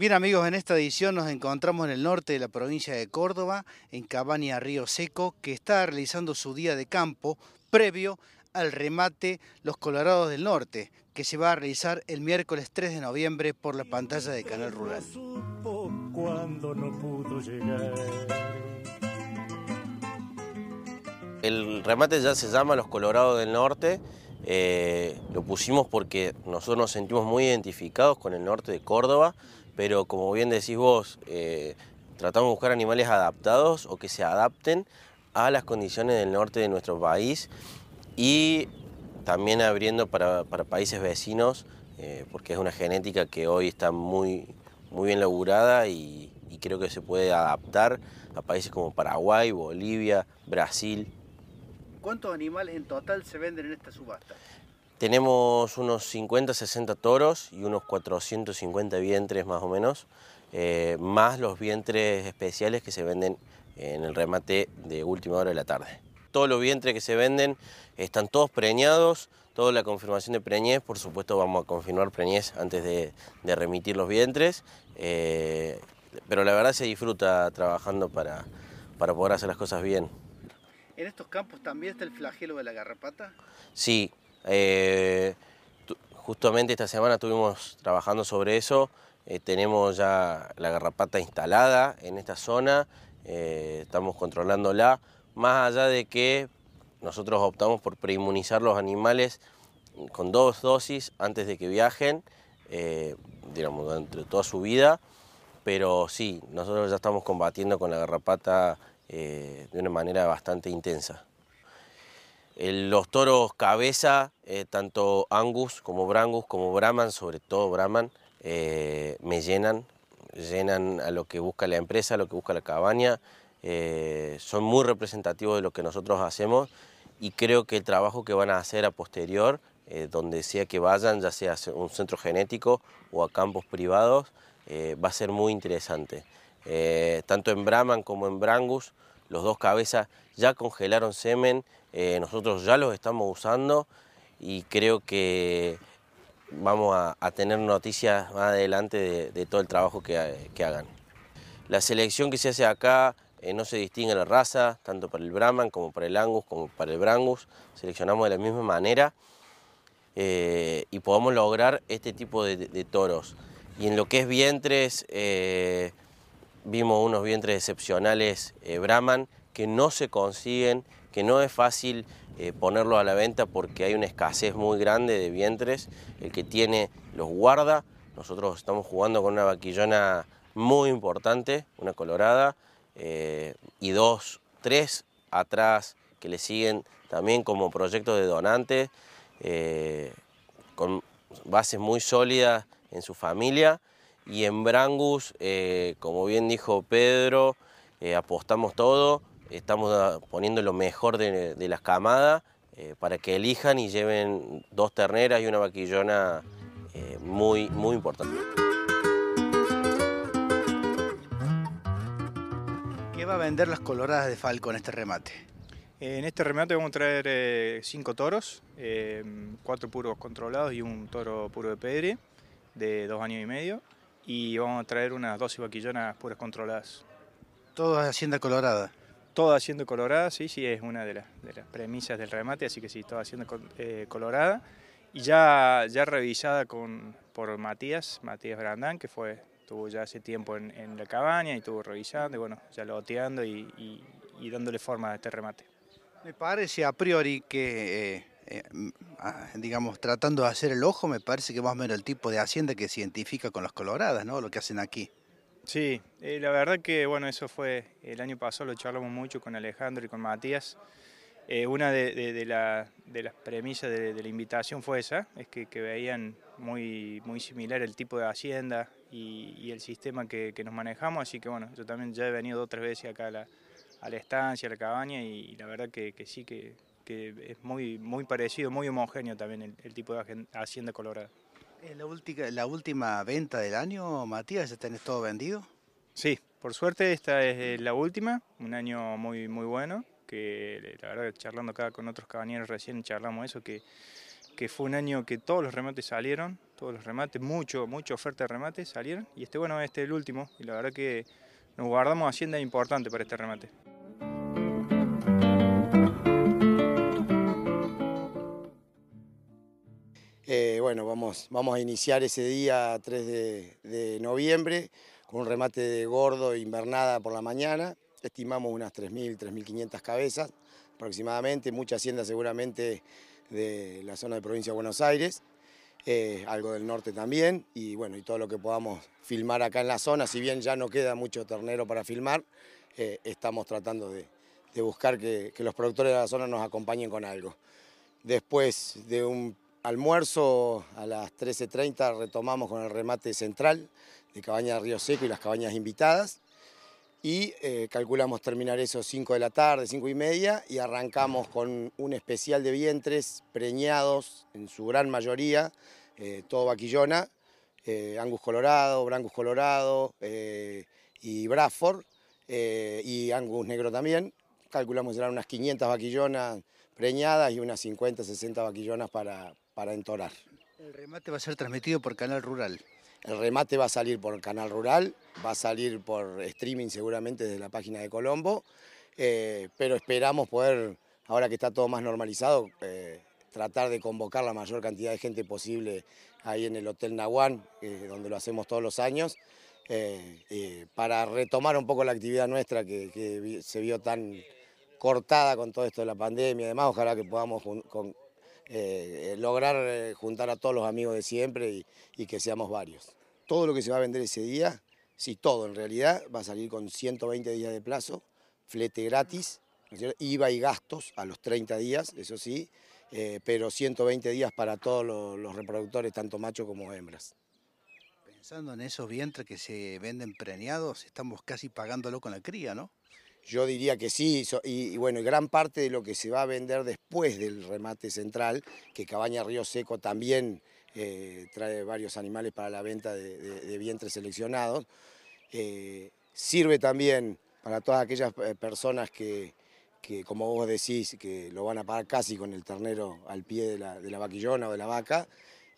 Bien amigos, en esta edición nos encontramos en el norte de la provincia de Córdoba, en Cabaña Río Seco, que está realizando su día de campo previo al remate Los Colorados del Norte, que se va a realizar el miércoles 3 de noviembre por la pantalla de Canal Rural. El remate ya se llama Los Colorados del Norte, eh, lo pusimos porque nosotros nos sentimos muy identificados con el norte de Córdoba, pero como bien decís vos, eh, tratamos de buscar animales adaptados o que se adapten a las condiciones del norte de nuestro país y también abriendo para, países vecinos, eh, porque es una genética que hoy está muy, muy bien laburada y, creo que se puede adaptar a países como Paraguay, Bolivia, Brasil. ¿Cuántos animales en total se venden en esta subasta? Tenemos unos 50, 60 toros y unos 450 vientres más o menos, eh, más los vientres especiales que se venden en el remate de última hora de la tarde. Todos los vientres que se venden están todos preñados, toda la confirmación de preñez, por supuesto vamos a confirmar preñez antes de, remitir los vientres, eh, pero la verdad se disfruta trabajando para, para poder hacer las cosas bien. ¿En estos campos también está el flagelo de la garrapata? Sí, eh, justamente esta semana estuvimos trabajando sobre eso, eh, tenemos ya la garrapata instalada en esta zona, eh, estamos controlándola, más allá de que nosotros optamos por preinmunizar los animales con dos dosis antes de que viajen, digamos, entre toda su vida, pero sí, nosotros ya estamos combatiendo con la garrapata de una manera bastante intensa los toros cabeza, eh, tanto Angus como Brangus como Brahman, sobre todo Brahman, eh, me llenan, llenan a lo que busca la empresa, a lo que busca la cabaña, eh, son muy representativos de lo que nosotros hacemos y creo que el trabajo que van a hacer a posterior, donde sea que vayan, ya sea a un centro genético o a campos privados, va a ser muy interesante. tanto en Brahman como en Brangus, los dos cabezas ya congelaron semen, eh, nosotros ya los estamos usando y creo que vamos a, tener noticias más adelante de, todo el trabajo que, hagan. La selección que se hace acá eh, no se distingue la raza, tanto para el Brahman como para el Angus como para el Brangus, seleccionamos de la misma manera eh, y podemos lograr este tipo de, toros. Y en lo que es vientres, vimos unos vientres excepcionales Brahman que no se consiguen que no es fácil eh, ponerlo a la venta porque hay una escasez muy grande de vientres. El que tiene los guarda. Nosotros estamos jugando con una vaquillona muy importante, una colorada, eh, y dos, tres atrás que le siguen también como proyecto de donante, eh, con bases muy sólidas en su familia. Y en Brangus, como bien dijo Pedro, apostamos todo estamos poniendo lo mejor de, las camadas eh, para que elijan y lleven dos terneras y una vaquillona eh, muy, muy importante. ¿Qué va a vender las coloradas de Falco en este remate? En este remate vamos a traer eh, cinco toros, cuatro puros controlados y un toro puro de pedre de dos años y medio. Y vamos a traer unas 12 vaquillonas puras controladas. ¿Todas Hacienda Colorada? Toda haciendo colorada, sí, sí, es una de las, premisas del remate, así que sí, toda haciendo eh, colorada. Y ya, ya revisada con, por Matías, Matías Brandán, que fue, estuvo ya hace tiempo en, la cabaña y estuvo revisando, y bueno, ya loteando y, y, dándole forma a este remate. Me parece a priori que, eh, eh, digamos, tratando de hacer el ojo, me parece que más o menos el tipo de hacienda que se identifica con las coloradas, ¿no? Lo que hacen aquí. Sí, eh, la verdad que bueno, eso fue el año pasado, lo charlamos mucho con Alejandro y con Matías. Eh, una de, las premisas de, la invitación fue esa, es que, veían muy, muy similar el tipo de hacienda y, el sistema que, nos manejamos, así que bueno, yo también ya he venido dos o tres veces acá a la, estancia, a la cabaña y, la verdad que, sí que, es muy, muy parecido, muy homogéneo también el tipo de hacienda colorada. La última, la última venta del año, Matías, ¿ya tenés todo vendido? Sí, por suerte esta es eh, la última, un año muy, muy bueno, que la verdad charlando acá con otros cabañeros recién charlamos eso, que, que fue un año que todos los remates salieron, todos los remates, mucho, mucha oferta de remates salieron. Y este, bueno, este es el último. Y la verdad que nos guardamos hacienda importante para este remate. Eh, bueno, vamos, vamos a iniciar ese día 3 de, noviembre con un remate de gordo invernada por la mañana. Estimamos unas 3.000, 3.500 cabezas aproximadamente, mucha hacienda seguramente de la zona de provincia de Buenos Aires, eh, algo del norte también, y bueno, y todo lo que podamos filmar acá en la zona, si bien ya no queda mucho ternero para filmar, eh, estamos tratando de, buscar que, que los productores de la zona nos acompañen con algo. Después de un almuerzo a las 13.30 retomamos con el remate central de Cabaña de Río Seco y las cabañas invitadas y eh, calculamos terminar eso 5 de la tarde, 5 y media y arrancamos con un especial de vientres preñados en su gran mayoría, eh, todo vaquillona, eh, Angus colorado, Brangus colorado y Bradford y Angus negro también. Calculamos eran unas 500 vaquillonas preñadas y unas 50, 60 vaquillonas para, para entorar. El remate va a ser transmitido por Canal Rural. El remate va a salir por Canal Rural, va a salir por streaming seguramente desde la página de Colombo, eh, pero esperamos poder, ahora que está todo más normalizado, eh, tratar de convocar la mayor cantidad de gente posible ahí en el Hotel Nahuán, eh, donde lo hacemos todos los años, para retomar un poco la actividad nuestra que, se vio tan cortada con todo esto de la pandemia y demás, ojalá que podamos con, eh, lograr eh, juntar a todos los amigos de siempre y, que seamos varios. Todo lo que se va a vender ese día, sí, todo en realidad, va a salir con 120 días de plazo, flete gratis, IVA y gastos a los 30 días, eso sí, eh, pero 120 días para todos los, los reproductores, tanto machos como hembras. Pensando en esos vientres que se venden preñados, estamos casi pagándolo con la cría, ¿no? Yo diría que sí, y, bueno, gran parte de lo que se va a vender después del remate central, que Cabaña Río Seco también eh, trae varios animales para la venta de, vientres seleccionados, eh, sirve también para todas aquellas eh, personas que, como vos decís, que lo van a pagar casi con el ternero al pie de la, de la vaquillona o de la vaca,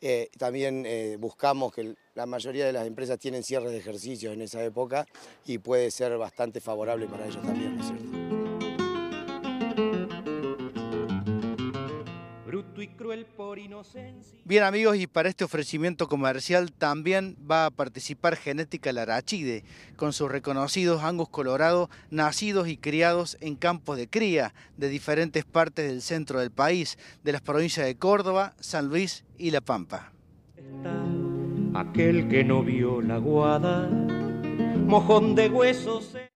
eh, también eh, buscamos que la mayoría de las empresas tienen cierres de ejercicios en esa época y puede ser bastante favorable para ellos también, ¿no es cierto? Bien amigos, y para este ofrecimiento comercial también va a participar Genética Larachide, con sus reconocidos angus colorados nacidos y criados en campos de cría de diferentes partes del centro del país, de las provincias de Córdoba, San Luis y La Pampa. Aquel que no vio la guada, mojón de huesos.